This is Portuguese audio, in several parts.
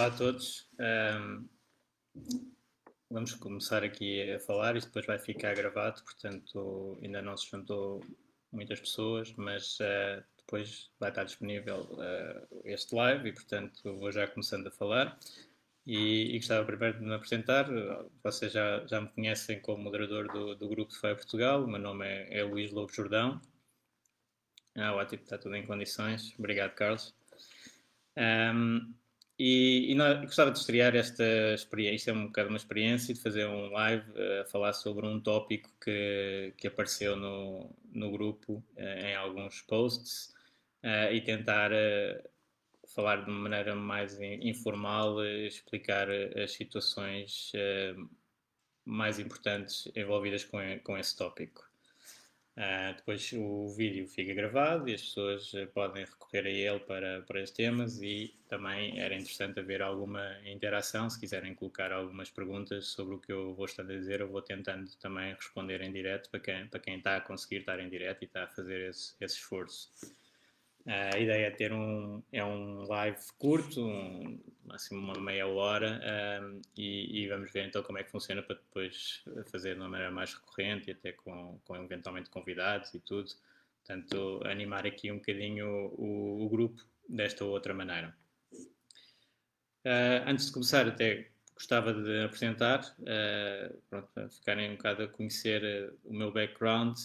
Olá a todos. Um, vamos começar aqui a falar, isto depois vai ficar gravado, portanto ainda não se juntou muitas pessoas, mas uh, depois vai estar disponível uh, este live e portanto vou já começando a falar. E, e, gostava primeiro de me apresentar. Vocês já, já me conhecem como moderador do, do grupo de FEI Portugal. O meu nome é, é Luís Lobo Jordão. Ah, ótimo, está tudo em condições. Obrigado, Carlos. Um, e, e nós, gostava de estrear esta experiência, é um bocado uma experiência, de fazer um live uh, a falar sobre um tópico que, que apareceu no, no grupo uh, em alguns posts uh, e tentar falar de maneira mais informal, explicar as situações mais importantes envolvidas com, com esse tópico. Uh, depois o vídeo fica gravado e as pessoas uh, podem recorrer a ele para, para estes temas e também era interessante haver alguma interação, se quiserem colocar algumas perguntas sobre o que eu vou estar a dizer, eu vou tentando também responder em direto para quem, para quem está a conseguir estar em direto e está a fazer esse, esse esforço. A ideia é ter um, é um live curto, um, máximo uma meia hora, um, e, e, vamos ver então como é que funciona para depois fazer de uma maneira mais recorrente e até com, com eventualmente convidados e tudo. Portanto, animar aqui um bocadinho o, o grupo desta ou outra maneira. Uh, antes de começar, até gostava de apresentar, uh, ficarem um bocado a conhecer uh, o meu background,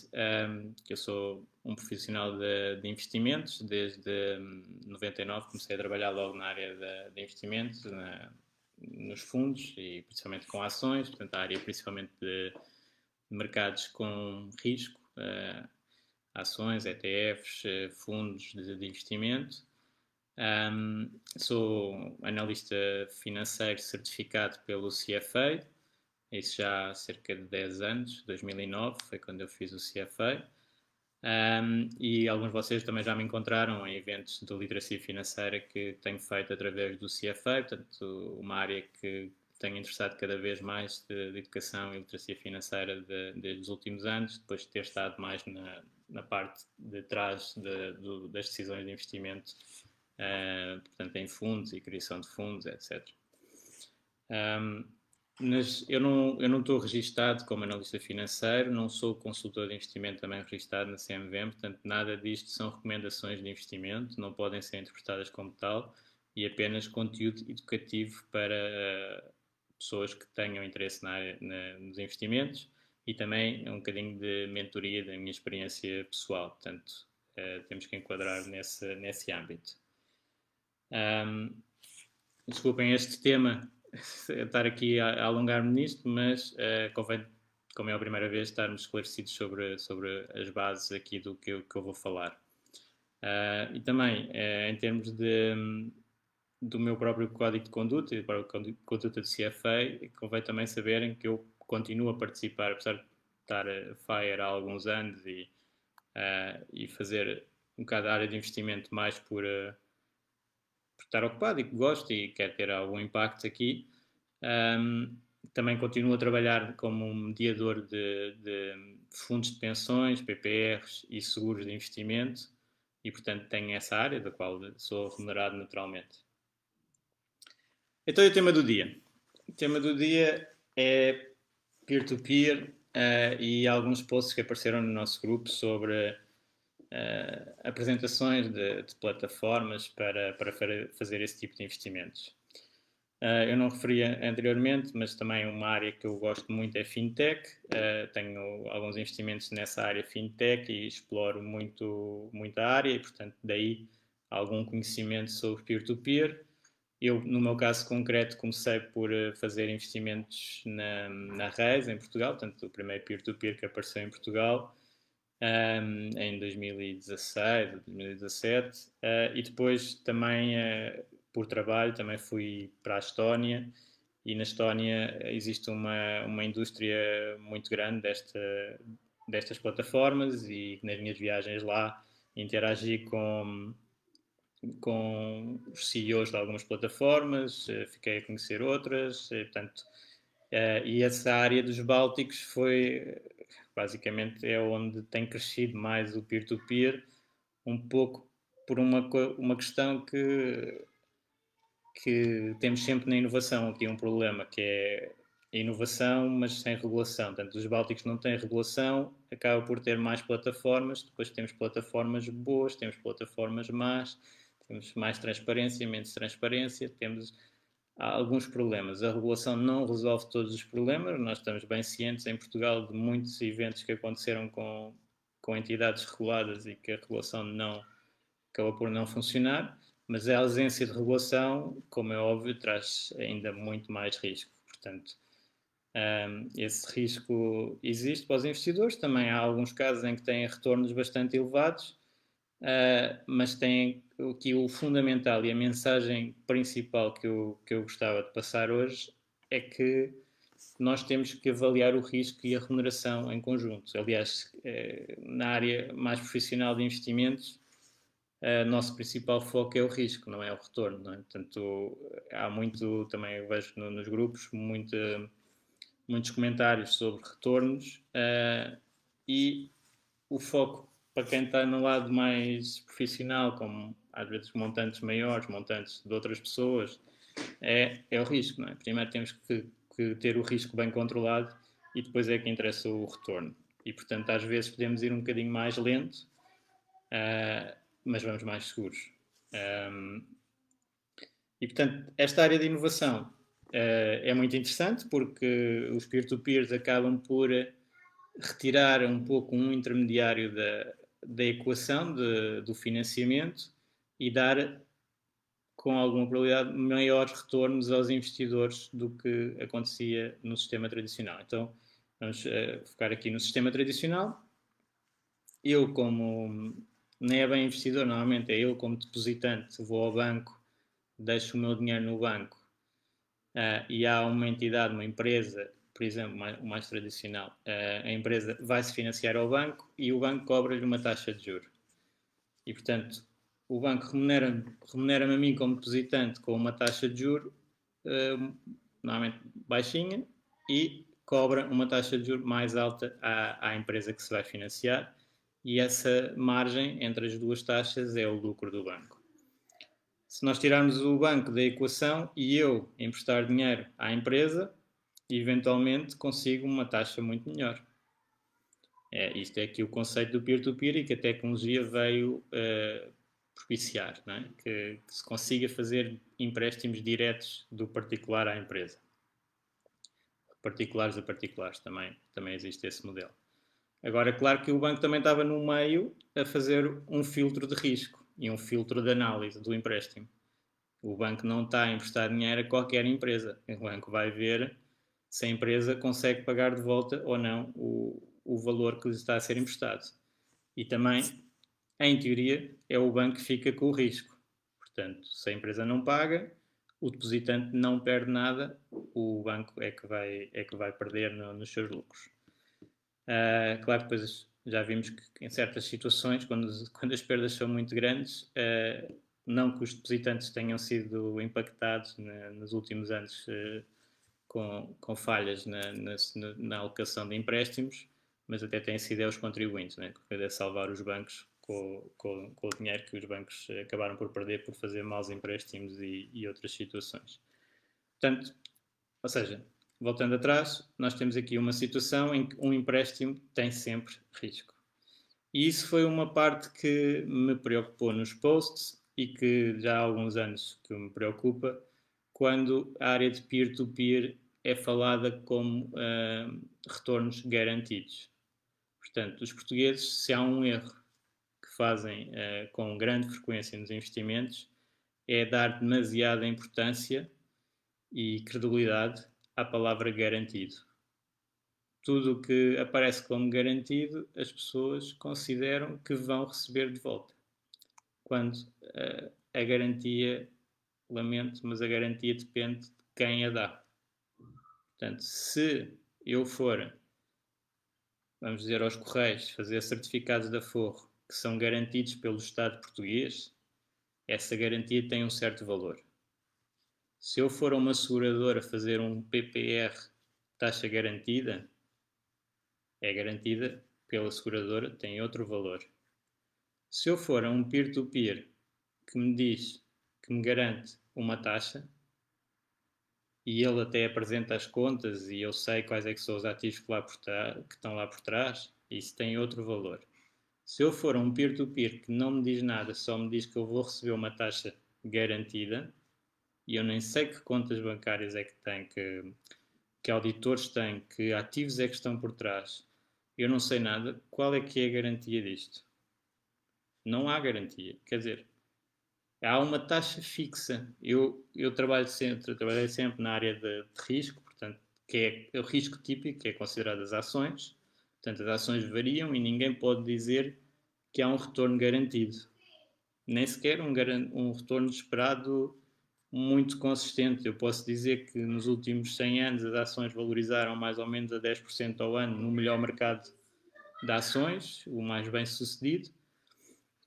que eu sou um profissional de, de, investimentos, desde 99 comecei a trabalhar logo na área de, de investimentos, na, nos fundos e principalmente com ações, portanto a área principalmente de, de mercados com risco, uh, ações, ETFs, fundos de, investimento. Um, sou analista financeiro certificado pelo CFA, isso já há cerca de 10 anos, 2009 foi quando eu fiz o CFA. Um, e alguns de vocês também já me encontraram em eventos de literacia financeira que tenho feito através do CFA, portanto, uma área que tenho interessado cada vez mais de, de educação e literacia financeira de, desde os últimos anos, depois de ter estado mais na, na parte de trás de, das decisões de investimento uh, portanto, em fundos e criação de fundos, etc. Um, mas eu não, eu não estou registado como analista financeiro, não sou consultor de investimento também registado na CMVM, portanto, nada disto são recomendações de investimento, não podem ser interpretadas como tal e apenas conteúdo educativo para uh, pessoas que tenham interesse na área, na, nos investimentos e também um bocadinho de mentoria da minha experiência pessoal, portanto, uh, temos que enquadrar nesse, nesse âmbito. Um, desculpem este tema, estar aqui a, a alongar-me nisto, mas uh, convém, como é a primeira vez, estarmos esclarecidos sobre, sobre as bases aqui do que eu, que eu vou falar. Uh, e também, uh, em termos de, do meu próprio código de conduta e do próprio conduta do CFA, convém também saberem que eu continuo a participar, apesar de estar a FIRE há alguns anos e, e fazer um bocado a área de investimento mais por por estar ocupado e que gosto e quer ter algum impacto aqui. Um, também continuo a trabalhar como um mediador de, de, fundos de pensões, PPRs e seguros de investimento e, portanto, tenho essa área da qual sou remunerado naturalmente. Então, e o tema do dia? O tema do dia é peer-to-peer -peer, uh, e alguns posts que apareceram no nosso grupo sobre uh, apresentações de, de, plataformas para, para fazer esse tipo de investimentos. Uh, eu não referia anteriormente, mas também uma área que eu gosto muito é fintech. Uh, tenho alguns investimentos nessa área fintech e exploro muito, muito a área e, portanto, daí algum conhecimento sobre peer-to-peer. -peer. Eu, no meu caso concreto, comecei por fazer investimentos na, na Reis, em Portugal, portanto, o primeiro peer-to-peer -peer que apareceu em Portugal um, em 2016 ou 2017 uh, e depois também uh, por trabalho também fui para a Estónia. E na Estónia existe uma, uma indústria muito grande desta, destas plataformas. E nas minhas viagens lá interagi com com os CEOs de algumas plataformas, uh, fiquei a conhecer outras, portanto, e essa área dos Bálticos foi basicamente é onde tem crescido mais o peer-to-peer, -peer, um pouco por uma, uma questão que, que temos sempre na inovação aqui um problema, que é inovação, mas sem regulação. Portanto, os Bálticos não têm regulação, acaba por ter mais plataformas, depois temos plataformas boas, temos plataformas más, temos mais transparência, menos transparência, temos há alguns problemas. A regulação não resolve todos os problemas. Nós estamos bem cientes em Portugal de muitos eventos que aconteceram com, com entidades reguladas e que a regulação não acabou por não funcionar. Mas a ausência de regulação, como é óbvio, traz ainda muito mais risco. Portanto, um, esse risco existe para os investidores. Também há alguns casos em que têm retornos bastante elevados Uh, mas tem aqui o fundamental e a mensagem principal que eu, que eu gostava de passar hoje é que nós temos que avaliar o risco e a remuneração em conjunto. Aliás, uh, na área mais profissional de investimentos, uh, nosso principal foco é o risco, não é o retorno. Não é? Portanto, há muito, também vejo no, nos grupos, muito, muitos comentários sobre retornos e o foco para quem está no lado mais profissional, como às vezes montantes maiores, montantes de outras pessoas, é, é o risco. Não é? Primeiro temos que, que ter o risco bem controlado e depois é que interessa o retorno. E portanto, às vezes podemos ir um bocadinho mais lento, uh, mas vamos mais seguros. Um, e portanto, esta área de inovação uh, é muito interessante porque os peer-to-peers acabam por retirar um pouco um intermediário da, da equação de, do financiamento e dar com alguma probabilidade maiores retornos aos investidores do que acontecia no sistema tradicional. Então, vamos uh, focar aqui no sistema tradicional. Eu, como nem é bem investidor, normalmente é eu, como depositante, vou ao banco, deixo o meu dinheiro no banco uh, e há uma entidade, uma empresa por exemplo, mais, o mais tradicional, eh, a empresa vai se financiar ao banco e o banco cobra-lhe uma taxa de juros. E, portanto, o banco remunera-me remunera a mim como depositante com uma taxa de juros uh, normalmente baixinha e cobra uma taxa de juros mais alta à, à empresa que se vai financiar e essa margem entre as duas taxas é o lucro do banco. Se nós tirarmos o banco da equação e eu emprestar dinheiro à empresa, e eventualmente consigo uma taxa muito melhor. É, isto é aqui o conceito do peer-to-peer -peer e que a tecnologia veio uh, propiciar, é? que, que, se consiga fazer empréstimos diretos do particular à empresa. Particulares a particulares também, também existe esse modelo. Agora, claro que o banco também estava no meio a fazer um filtro de risco e um filtro de análise do empréstimo. O banco não está a emprestar dinheiro a qualquer empresa. O banco vai ver se a empresa consegue pagar de volta ou não o, o valor que lhe está a ser emprestado. E também, em teoria, é o banco que fica com o risco. Portanto, se a empresa não paga, o depositante não perde nada, o banco é que vai, é que vai perder no, nos seus lucros. Uh, claro, depois já vimos que em certas situações, quando, quando as perdas são muito grandes, uh, não que os depositantes tenham sido impactados na, nos últimos anos uh, com, com falhas na, na, na, alocação de empréstimos, mas até têm sido é os contribuintes, né? que é salvar os bancos com, com, com, o dinheiro que os bancos acabaram por perder por fazer maus empréstimos e, e outras situações. Portanto, ou seja, voltando atrás, nós temos aqui uma situação em que um empréstimo tem sempre risco. E isso foi uma parte que me preocupou nos posts e que já há alguns anos que me preocupa quando a área de peer-to-peer -peer é falada como uh, retornos garantidos. Portanto, os portugueses, se há um erro que fazem uh, com grande frequência nos investimentos, é dar demasiada importância e credibilidade à palavra garantido tudo o que aparece como garantido, as pessoas consideram que vão receber de volta. Quando uh, a garantia, lamento, mas a garantia depende de quem a dá. Portanto, se eu for, vamos dizer, aos Correios, fazer certificados de aforro que são garantidos pelo Estado português, essa garantia tem um certo valor. Se eu for a uma seguradora fazer um PPR taxa garantida, é garantida pela seguradora, tem outro valor. Se eu for a um peer-to-peer -peer que me diz, que me garante uma taxa, e ele até apresenta as contas e eu sei quais é que são os ativos que, lá por que estão lá por trás, isso tem outro valor. Se eu for um peer-to-peer -peer que não me diz nada, só me diz que eu vou receber uma taxa garantida, e eu nem sei que contas bancárias é que tem, que, que auditores têm, que ativos é que estão por trás, eu não sei nada, qual é que é a garantia disto? Não há garantia. Quer dizer, há uma taxa fixa. Eu, eu trabalho sempre, trabalhei sempre na área de, de risco, portanto, que é o risco típico, que é considerado as ações. Portanto, as ações variam e ninguém pode dizer que há um retorno garantido. Nem sequer um, um retorno esperado muito consistente. Eu posso dizer que nos últimos 100 anos as ações valorizaram mais ou menos a 10% ao ano no melhor mercado de ações, o mais bem sucedido,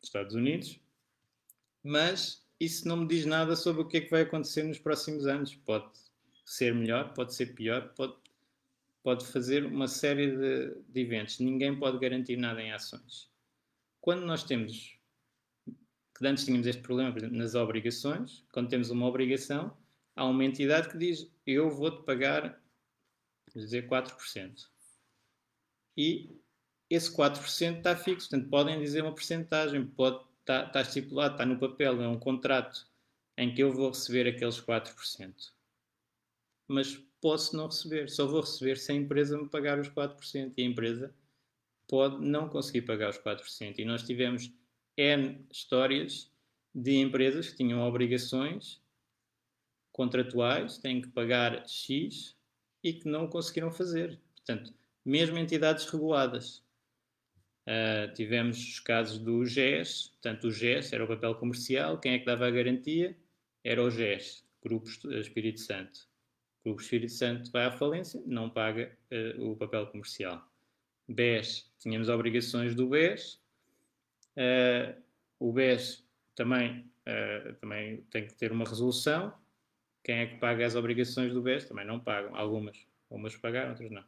Estados Unidos, mas isso não me diz nada sobre o que é que vai acontecer nos próximos anos. Pode ser melhor, pode ser pior, pode, pode fazer uma série de, de eventos. Ninguém pode garantir nada em ações. Quando nós temos que antes tínhamos este problema nas obrigações. Quando temos uma obrigação, há uma entidade que diz: Eu vou-te pagar, dizer, 4%. E esse 4% está fixo, portanto, podem dizer uma porcentagem, pode, está, está estipulado, está no papel, é um contrato em que eu vou receber aqueles 4%. Mas posso não receber, só vou receber se a empresa me pagar os 4%. E a empresa pode não conseguir pagar os 4%. E nós tivemos N histórias de empresas que tinham obrigações contratuais, têm que pagar X e que não conseguiram fazer. Portanto, mesmo entidades reguladas. Uh, tivemos os casos do GES, portanto, o GES era o papel comercial, quem é que dava a garantia? Era o GES, Grupo Espírito Santo. O Grupo Espírito Santo vai à falência, não paga uh, o papel comercial. BES, tínhamos obrigações do BES, Uh, o BES também, também tem que ter uma resolução. Quem é que paga as obrigações do BES? Também não pagam. Algumas. Umas pagaram, outras não.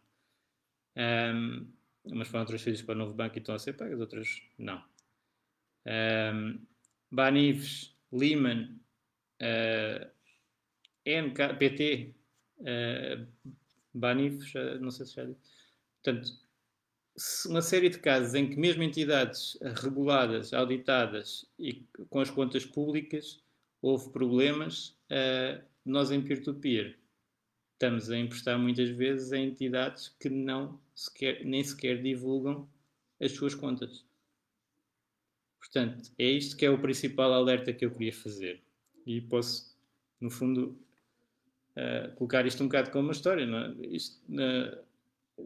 Um, umas foram transferidas para o novo banco e estão a ser pagas, outras não. Um, Banives, Lehman, uh, NK, PT, uh, Banives, uh, não sei se já disse. Portanto, uma série de casos em que mesmo entidades reguladas, auditadas e com as contas públicas houve problemas, uh, nós em peer-to-peer -peer, estamos a emprestar muitas vezes a entidades que não sequer, nem sequer divulgam as suas contas. Portanto, é isto que é o principal alerta que eu queria fazer. E posso, no fundo, uh, colocar isto um bocado como uma história. É? isto, uh,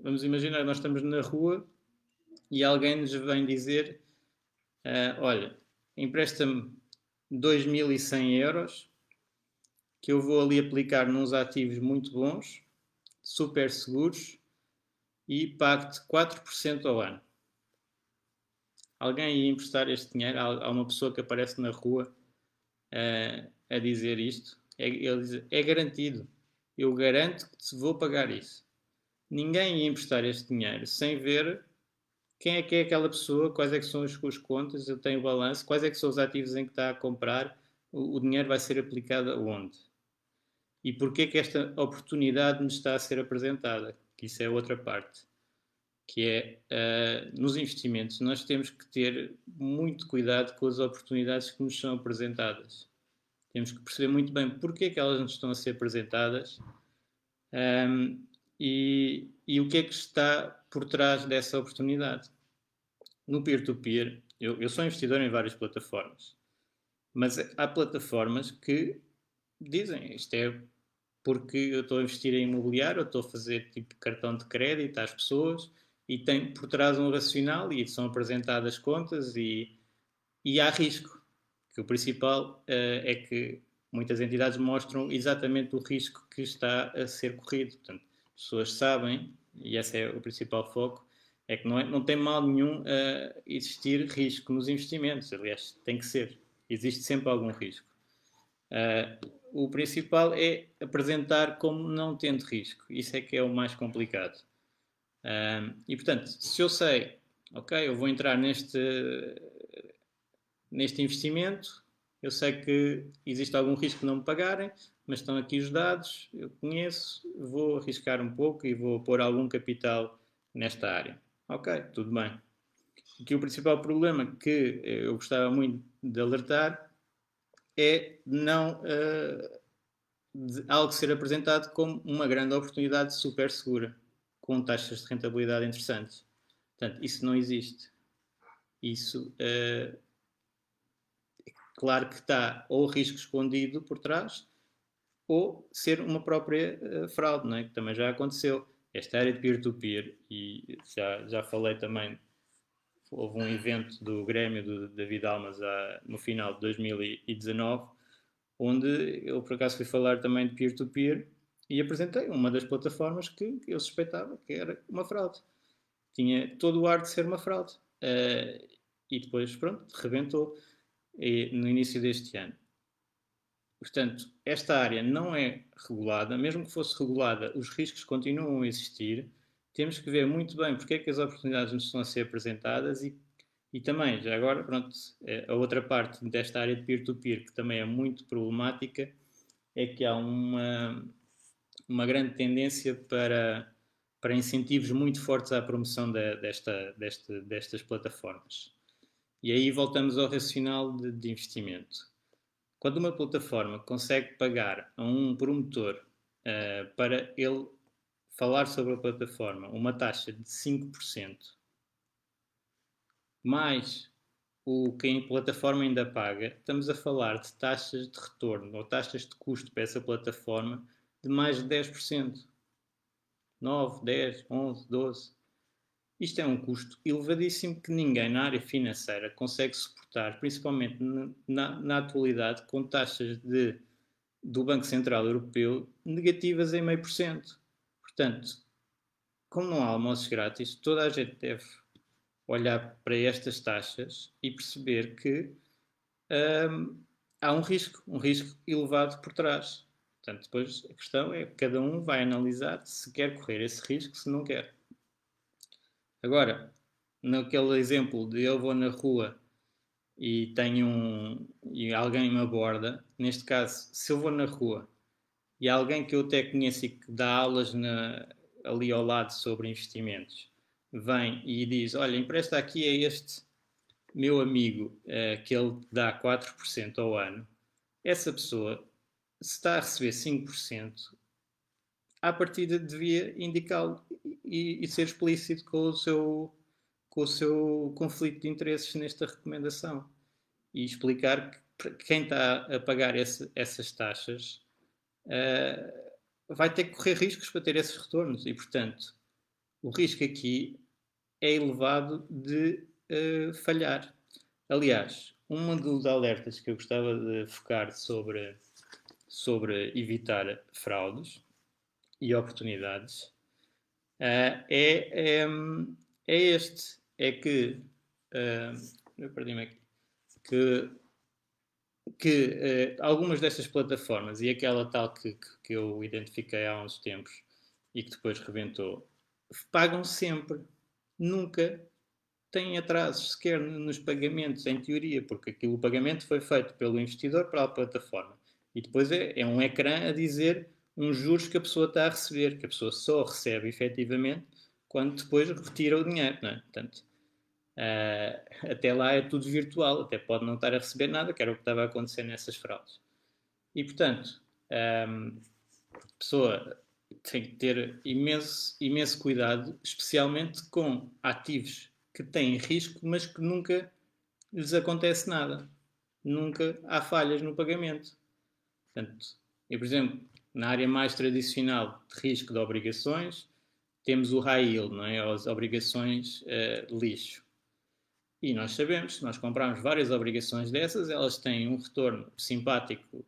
vamos imaginar, nós estamos na rua e alguém nos vem dizer: uh, Olha, empresta-me 2.100 euros que eu vou ali aplicar nos ativos muito bons, super seguros e pago-te 4% ao ano. Alguém ia emprestar este dinheiro a uma pessoa que aparece na rua uh, a dizer isto? É, ele diz, é garantido. Eu garanto que te vou pagar isso ninguém ia emprestar este dinheiro sem ver quem é que é aquela pessoa, quais é que são as suas contas, eu tenho o balanço, quais é que são os ativos em que está a comprar, o, o dinheiro vai ser aplicado aonde? E porquê que esta oportunidade me está a ser apresentada? Que isso é outra parte. que é uh, nos investimentos nós temos que ter muito cuidado com as oportunidades que nos são apresentadas. Temos que perceber muito bem porque é que elas nos estão a ser apresentadas um, e, e, o que é que está por trás dessa oportunidade. No peer-to-peer, -peer, eu, eu sou investidor em várias plataformas, mas há plataformas que dizem isto é porque eu estou a investir em imobiliário, estou a fazer tipo cartão de crédito às pessoas e tem por trás um racional e são apresentadas contas e, e há risco. Que o principal uh, é que muitas entidades mostram exatamente o risco que está a ser corrido. Portanto, as pessoas sabem, e esse é o principal foco, é que não, é, não tem mal nenhum uh, existir risco nos investimentos. Aliás, tem que ser. Existe sempre algum risco. Uh, o principal é apresentar como não tendo risco. Isso é que é o mais complicado. Uh, e portanto, se eu sei, ok, eu vou entrar neste, neste investimento, eu sei que existe algum risco de não me pagarem, mas estão aqui os dados, eu conheço, vou arriscar um pouco e vou pôr algum capital nesta área. Ok, tudo bem. Aqui o principal problema que eu gostava muito de alertar é não uh, algo ser apresentado como uma grande oportunidade super segura, com taxas de rentabilidade interessantes. Portanto, isso não existe. Isso uh, Claro que está ou risco escondido por trás, ou ser uma própria uh, fraude, não é? que também já aconteceu. Esta área de peer-to-peer, -peer, e já, já falei também, houve um evento do Grêmio do David Almas a, no final de 2019, onde eu por acaso fui falar também de peer-to-peer -peer, e apresentei uma das plataformas que eu suspeitava que era uma fraude. Tinha todo o ar de ser uma fraude. Uh, e depois, pronto, rebentou no início deste ano. Portanto, esta área não é regulada, mesmo que fosse regulada, os riscos continuam a existir. Temos que ver muito bem porque é que as oportunidades nos estão a ser apresentadas e, e também, já agora, pronto, é, a outra parte desta área de peer-to-peer -peer, que também é muito problemática é que há uma, uma grande tendência para, para incentivos muito fortes à promoção de, desta, desta, destas plataformas. E aí voltamos ao racional de, de investimento. Quando uma plataforma consegue pagar a um promotor uh, para ele falar sobre a plataforma uma taxa de 5%, mais o que a plataforma ainda paga, estamos a falar de taxas de retorno ou taxas de custo para essa plataforma de mais de 10%. 9, 10, 11, 12. Isto é um custo elevadíssimo que ninguém na área financeira consegue suportar, principalmente na, na atualidade, com taxas de, do Banco Central Europeu negativas em meio por cento. Portanto, como não há almoços grátis, toda a gente deve olhar para estas taxas e perceber que hum, há um risco, um risco elevado por trás. Portanto, depois a questão é que cada um vai analisar se quer correr esse risco, se não quer. Agora, naquele exemplo de eu vou na rua e tenho um e alguém me aborda, neste caso, se eu vou na rua e alguém que eu até conheço e que dá aulas na, ali ao lado sobre investimentos. Vem e diz: Olha, empresta aqui a este meu amigo uh, que ele dá 4% ao ano, essa pessoa, se está a receber 5%, à partida devia indicá-lo e, e, ser explícito com o, seu, com o seu conflito de interesses nesta recomendação. E explicar que quem está a pagar esse, essas taxas uh, vai ter que correr riscos para ter esses retornos e, portanto, o risco aqui é elevado de uh, falhar. Aliás, um dos alertas que eu gostava de focar sobre, sobre evitar fraudes e oportunidades uh, é, é, é, este. É que. Uh, eu perdi-me aqui. Que, que uh, algumas destas plataformas e aquela tal que, que, que eu identifiquei há uns tempos e que depois rebentou, pagam sempre. Nunca têm atrasos sequer nos pagamentos, em teoria, porque aquilo, o pagamento foi feito pelo investidor para a plataforma. E depois é, é um ecrã a dizer uns juros que a pessoa está a receber, que a pessoa só recebe efetivamente quando depois retira o dinheiro, não é? Portanto, uh, até lá é tudo virtual, até pode não estar a receber nada, que era o que estava a acontecer nessas fraudes. E, portanto, um, a pessoa tem que ter imenso, imenso cuidado, especialmente com ativos que têm risco, mas que nunca lhes acontece nada. Nunca há falhas no pagamento. Portanto, eu, por exemplo, na área mais tradicional de risco de obrigações, temos o high yield, não é? as obrigações uh, lixo. E nós sabemos, se nós comprarmos várias obrigações dessas, elas têm um retorno simpático,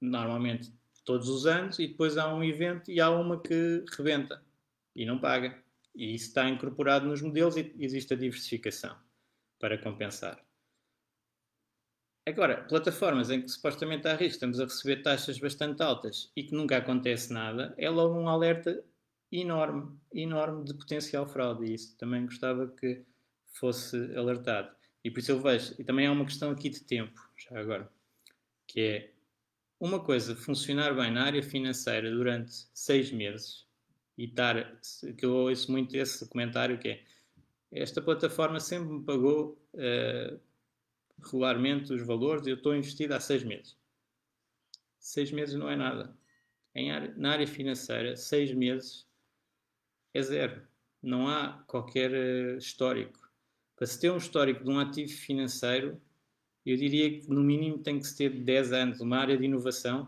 normalmente todos os anos, e depois há um evento e há uma que rebenta e não paga. E isso está incorporado nos modelos e existe a diversificação para compensar. Agora, plataformas em que supostamente há risco, estamos a receber taxas bastante altas e que nunca acontece nada, é logo um alerta enorme, enorme de potencial fraude. E isso também gostava que fosse alertado. E por isso eu vejo, e também há uma questão aqui de tempo, já agora, que é uma coisa funcionar bem na área financeira durante seis meses e estar, que eu ouço muito esse comentário que é esta plataforma sempre me pagou uh, regularmente os valores e eu estou investido há seis meses. Seis meses não é nada. Área, na área financeira, seis meses é zero. Não há qualquer uh, histórico. Para se ter um histórico de um ativo financeiro, eu diria que no mínimo tem que se ter 10 anos. Uma área de inovação,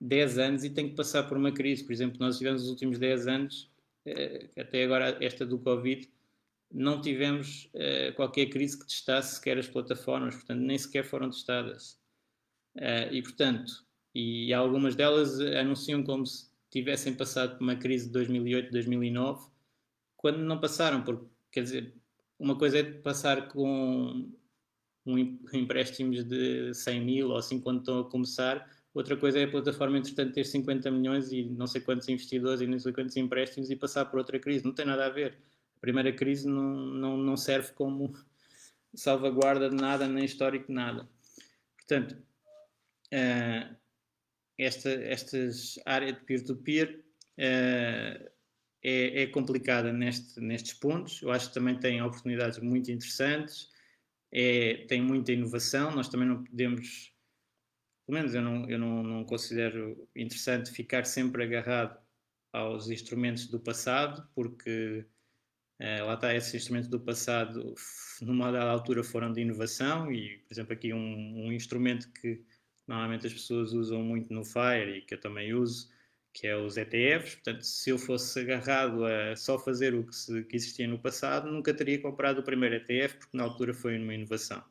10 anos e tem que passar por uma crise. Por exemplo, nós tivemos os últimos 10 anos, uh, até agora esta do Covid, não tivemos uh, qualquer crise que testasse sequer as plataformas, portanto, nem sequer foram testadas. Uh, e, portanto, e algumas delas anunciam como se tivessem passado por uma crise de 2008, 2009, quando não passaram, porque, quer dizer, uma coisa é passar com um empréstimos de 100 mil ou assim quando estão a começar, outra coisa é a plataforma, entretanto, ter 50 milhões e não sei quantos investidores e não sei quantos empréstimos e passar por outra crise. Não tem nada a ver primeira crise não, não, não serve como salvaguarda de nada, nem histórico de nada. Portanto, uh, esta estas área de peer-to-peer uh, é, é, complicada neste, nestes pontos. Eu acho que também tem oportunidades muito interessantes, é, tem muita inovação. Nós também não podemos, pelo menos eu não, eu não, não considero interessante ficar sempre agarrado aos instrumentos do passado, porque Uh, lá está, esses instrumentos do passado, numa dada altura, foram de inovação e, por exemplo, aqui um, um, instrumento que normalmente as pessoas usam muito no FIRE e que eu também uso, que é os ETFs. Portanto, se eu fosse agarrado a só fazer o que, se, que existia no passado, nunca teria comprado o primeiro ETF, porque na altura foi uma inovação.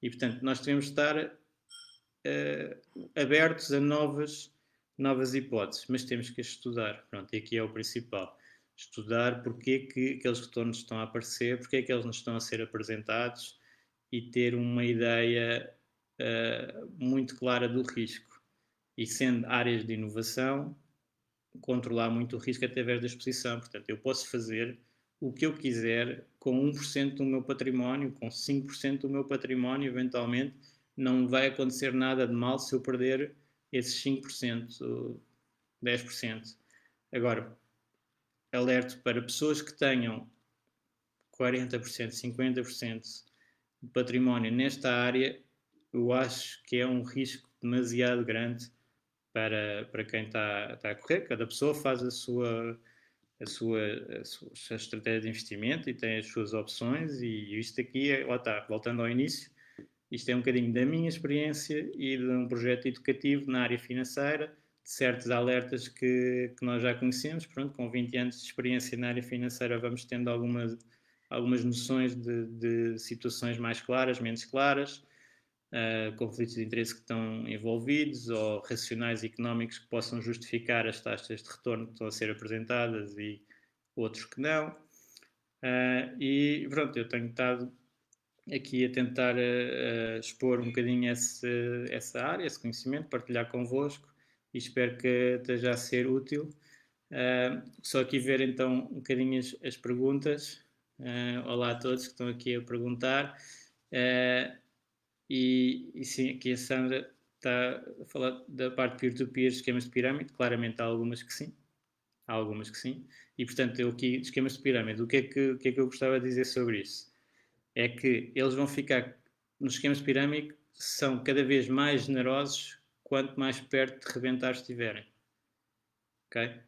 E, portanto, nós devemos estar uh, abertos a novas, novas hipóteses, mas temos que estudar. Pronto, e aqui é o principal estudar porque é que aqueles retornos estão a aparecer, porque é que eles nos estão a ser apresentados e ter uma ideia uh, muito clara do risco. E sendo áreas de inovação, controlar muito o risco através da exposição. Portanto, eu posso fazer o que eu quiser com 1% do meu património, com 5% do meu património, eventualmente, não vai acontecer nada de mal se eu perder esses 5%, 10%. Agora, alerto para pessoas que tenham 40%, 50% de património nesta área, eu acho que é um risco demasiado grande para, para quem está, está a correr. Cada pessoa faz a sua, a sua, a sua, a sua estratégia de investimento e tem as suas opções, e isto aqui, é, lá está, voltando ao início, isto é um bocadinho da minha experiência e de um projeto educativo na área financeira certos alertas que, que nós já conhecemos. Pronto, com 20 anos de experiência na área financeira, vamos tendo algumas, algumas noções de, de situações mais claras, menos claras, uh, conflitos de interesse que estão envolvidos ou racionais económicos que possam justificar as taxas de retorno que estão a ser apresentadas e outros que não. Uh, e pronto, eu tenho estado aqui a tentar uh, expor um bocadinho esse, essa área, esse conhecimento, partilhar convosco e espero que esteja a ser útil. Uh, só aqui ver então um bocadinho as, as perguntas. Uh, olá a todos que estão aqui a perguntar. E, e, sim, aqui a Sandra está a falar da parte peer-to-peer, esquemas de pirâmide. Claramente há algumas que sim. há algumas que sim. E portanto, eu aqui, esquemas de pirâmide, o que, é que, o que é que eu gostava de dizer sobre isso? É que eles vão ficar nos esquemas de pirâmide, são cada vez mais generosos quanto mais perto de rebentar estiverem. Ok?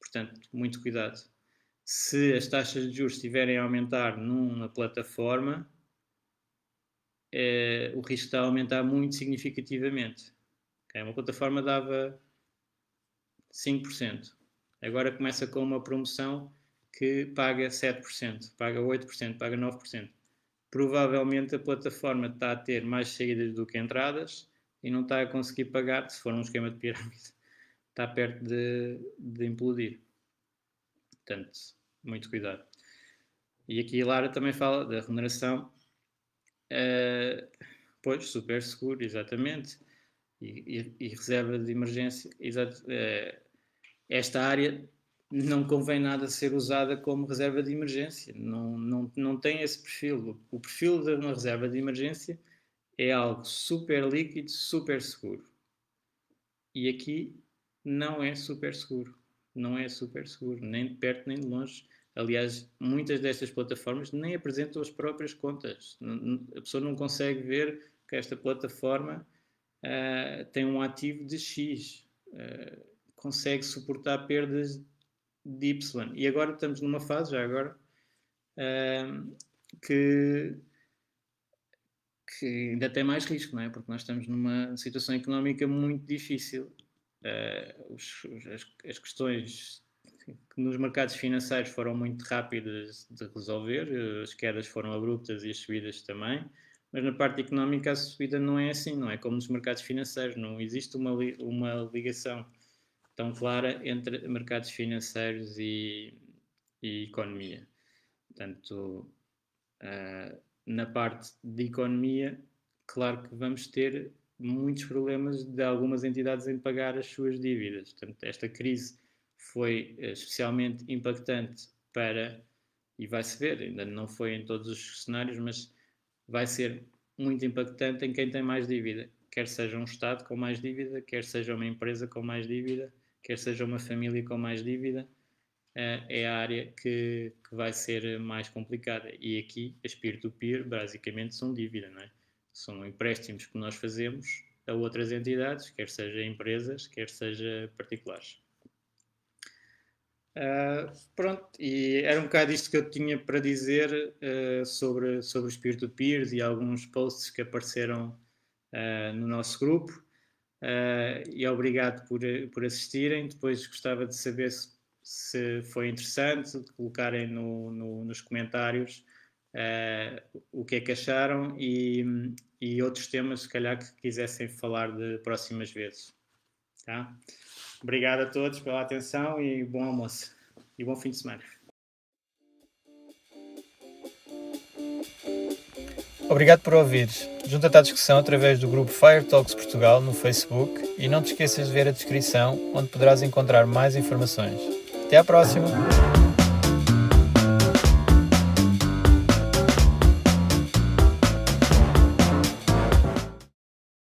Portanto, muito cuidado. Se as taxas de juros estiverem a aumentar numa plataforma, é, o risco está a aumentar muito significativamente. Okay? Uma plataforma dava 5%. Agora começa com uma promoção que paga 7%, paga 8%, paga 9%. Provavelmente a plataforma está a ter mais saídas do que entradas e não está a conseguir pagar, se for um esquema de pirâmide, está perto de, de implodir. Portanto, muito cuidado. E aqui a Lara também fala da remuneração. Uh, pois, super seguro, exatamente. E, e, e reserva de emergência. Exato, uh, esta área não convém nada ser usada como reserva de emergência. Não, não, não tem esse perfil. O perfil de uma reserva de emergência é algo super líquido, super seguro. E aqui não é super seguro. Não é super seguro, nem de perto nem de longe. Aliás, muitas destas plataformas nem apresentam as próprias contas. A pessoa não consegue ver que esta plataforma uh, tem um ativo de X, uh, consegue suportar perdas de Y. E agora estamos numa fase, já agora, uh, que que ainda tem mais risco, não é? Porque nós estamos numa situação económica muito difícil. Uh, os, as, as, questões que nos mercados financeiros foram muito rápidas de resolver, as quedas foram abruptas e as subidas também, mas na parte económica a subida não é assim, não é como nos mercados financeiros, não existe uma, uma ligação tão clara entre mercados financeiros e, e economia. Portanto, uh, na parte de economia, claro que vamos ter muitos problemas de algumas entidades em pagar as suas dívidas. Portanto, esta crise foi eh, especialmente impactante para, e vai-se ver, ainda não foi em todos os cenários, mas vai ser muito impactante em quem tem mais dívida, quer seja um Estado com mais dívida, quer seja uma empresa com mais dívida, quer seja uma família com mais dívida uh, é a área que, que, vai ser mais complicada. E aqui, as peer-to-peer, -peer, basicamente, são dívida, não é? São empréstimos que nós fazemos a outras entidades, quer seja empresas, quer seja particulares. Uh, pronto, e era um bocado isto que eu tinha para dizer uh, sobre, sobre os peer-to-peers e alguns posts que apareceram uh, no nosso grupo. e obrigado por, por assistirem. Depois gostava de saber se se foi interessante, colocarem no, no, nos comentários o que é que acharam e, e, outros temas, se calhar, que quisessem falar de próximas vezes. Tá? Obrigado a todos pela atenção e bom almoço e bom fim de semana. Obrigado por ouvires. Junta-te à discussão através do grupo Fire Talks Portugal no Facebook e não te esqueças de ver a descrição, onde poderás encontrar mais informações. Até a próxima!